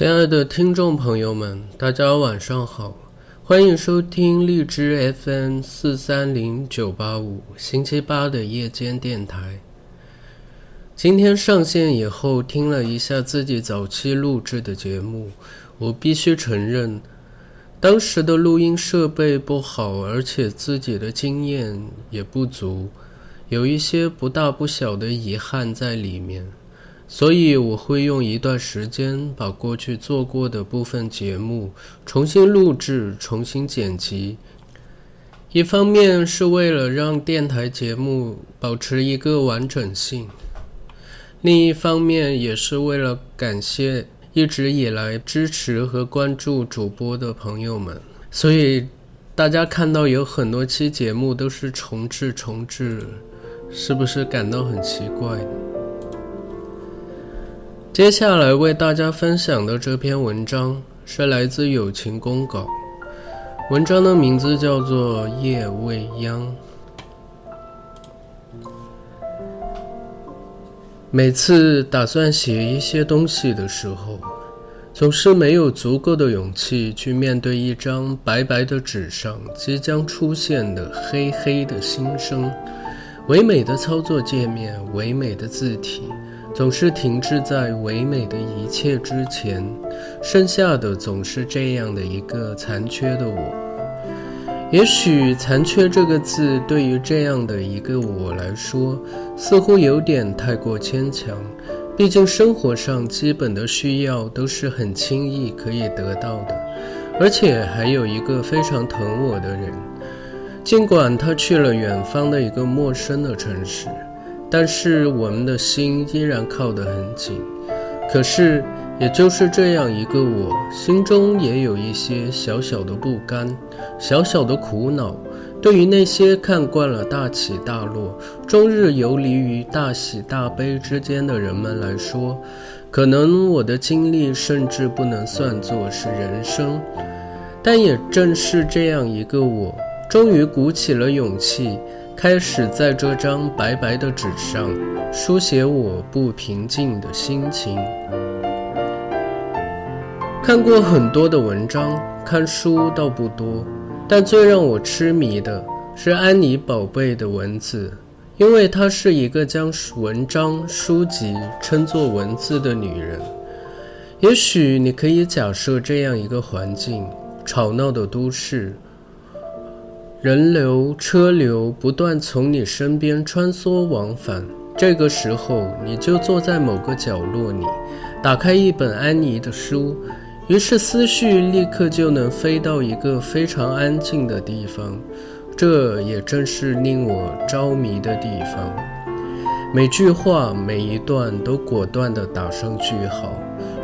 亲爱的听众朋友们，大家晚上好，欢迎收听荔枝 FM 四三零九八五星期八的夜间电台。今天上线以后，听了一下自己早期录制的节目，我必须承认，当时的录音设备不好，而且自己的经验也不足，有一些不大不小的遗憾在里面。所以我会用一段时间把过去做过的部分节目重新录制、重新剪辑。一方面是为了让电台节目保持一个完整性，另一方面也是为了感谢一直以来支持和关注主播的朋友们。所以大家看到有很多期节目都是重置、重置，是不是感到很奇怪？接下来为大家分享的这篇文章是来自友情公稿，文章的名字叫做《夜未央》。每次打算写一些东西的时候，总是没有足够的勇气去面对一张白白的纸上即将出现的黑黑的心声，唯美的操作界面，唯美的字体。总是停滞在唯美的一切之前，剩下的总是这样的一个残缺的我。也许“残缺”这个字对于这样的一个我来说，似乎有点太过牵强。毕竟生活上基本的需要都是很轻易可以得到的，而且还有一个非常疼我的人，尽管他去了远方的一个陌生的城市。但是我们的心依然靠得很紧，可是也就是这样一个我，心中也有一些小小的不甘，小小的苦恼。对于那些看惯了大起大落，终日游离于大喜大悲之间的人们来说，可能我的经历甚至不能算作是人生。但也正是这样一个我，终于鼓起了勇气。开始在这张白白的纸上书写我不平静的心情。看过很多的文章，看书倒不多，但最让我痴迷的是安妮宝贝的文字，因为她是一个将文章、书籍称作文字的女人。也许你可以假设这样一个环境：吵闹的都市。人流车流不断从你身边穿梭往返，这个时候你就坐在某个角落里，打开一本安妮的书，于是思绪立刻就能飞到一个非常安静的地方，这也正是令我着迷的地方。每句话每一段都果断地打上句号，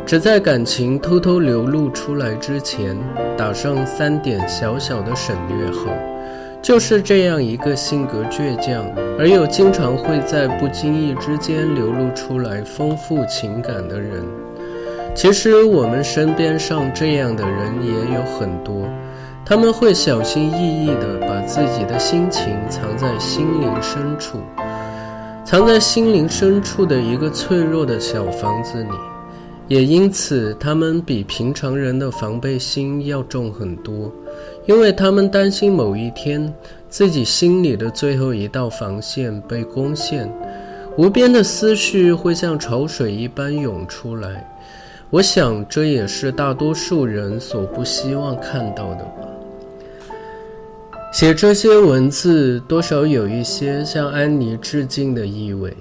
只在感情偷偷流露出来之前，打上三点小小的省略号。就是这样一个性格倔强，而又经常会在不经意之间流露出来丰富情感的人。其实我们身边上这样的人也有很多，他们会小心翼翼地把自己的心情藏在心灵深处，藏在心灵深处的一个脆弱的小房子里，也因此他们比平常人的防备心要重很多。因为他们担心某一天自己心里的最后一道防线被攻陷，无边的思绪会像潮水一般涌出来。我想这也是大多数人所不希望看到的吧。写这些文字，多少有一些向安妮致敬的意味。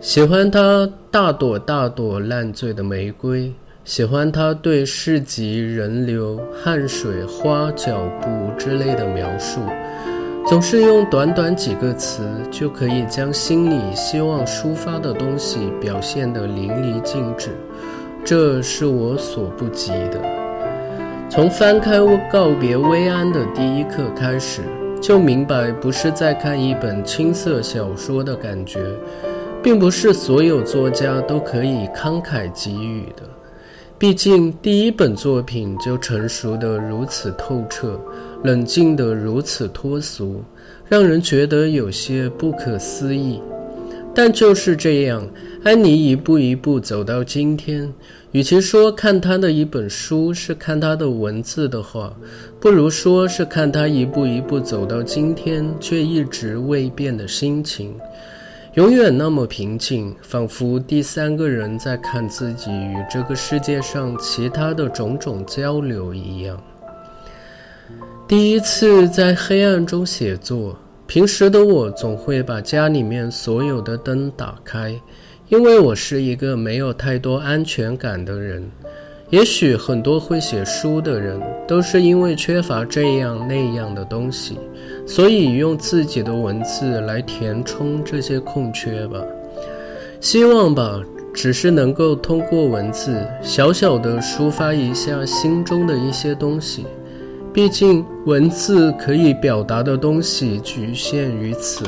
喜欢她大朵大朵烂醉的玫瑰。喜欢他对市集人流、汗水、花、脚步之类的描述，总是用短短几个词就可以将心里希望抒发的东西表现得淋漓尽致，这是我所不及的。从翻开《告别薇安》的第一刻开始，就明白不是在看一本青涩小说的感觉，并不是所有作家都可以慷慨给予的。毕竟第一本作品就成熟得如此透彻，冷静得如此脱俗，让人觉得有些不可思议。但就是这样，安妮一步一步走到今天。与其说看她的一本书是看她的文字的话，不如说是看她一步一步走到今天却一直未变的心情，永远那么平静，仿佛第三个人在看自己与这个世界上其他的种种交流一样。第一次在黑暗中写作。平时的我总会把家里面所有的灯打开，因为我是一个没有太多安全感的人。也许很多会写书的人都是因为缺乏这样那样的东西，所以用自己的文字来填充这些空缺吧。希望吧，只是能够通过文字小小的抒发一下心中的一些东西。毕竟，文字可以表达的东西局限于此。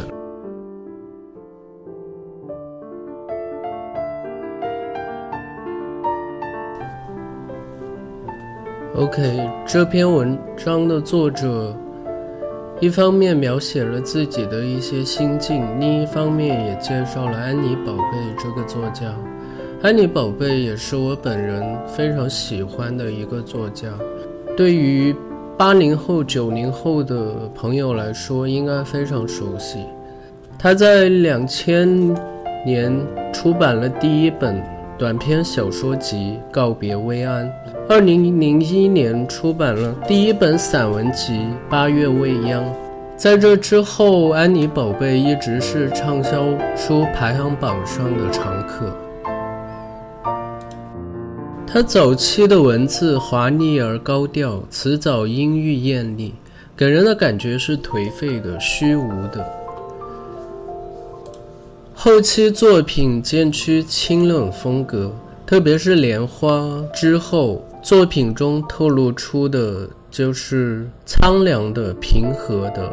OK，这篇文章的作者一方面描写了自己的一些心境，另一方面也介绍了安妮宝贝这个作家。安妮宝贝也是我本人非常喜欢的一个作家。对于八零后、九零后的朋友来说，应该非常熟悉。他在两千年出版了第一本短篇小说集《告别薇安》，二零零一年出版了第一本散文集《八月未央》。在这之后，安妮宝贝一直是畅销书排行榜上的常客。他早期的文字华丽而高调，词藻阴郁艳丽，给人的感觉是颓废的、虚无的。后期作品渐趋清冷风格，特别是《莲花》之后，作品中透露出的就是苍凉的、平和的、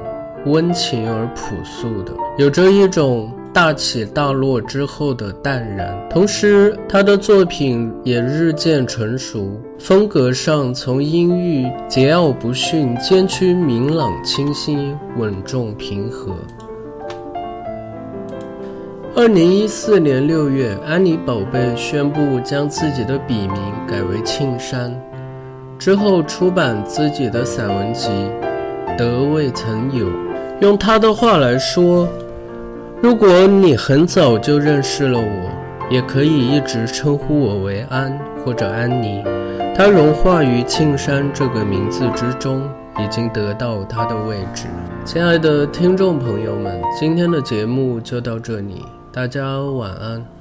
温情而朴素的，有着一种。大起大落之后的淡然，同时他的作品也日渐成熟，风格上从阴郁、桀骜不驯，渐趋明朗清新、稳重平和。二零一四年六月，安妮宝贝宣布将自己的笔名改为庆山，之后出版自己的散文集《得未曾有》。用他的话来说。如果你很早就认识了我，也可以一直称呼我为安或者安妮。它融化于庆山这个名字之中，已经得到它的位置。亲爱的听众朋友们，今天的节目就到这里，大家晚安。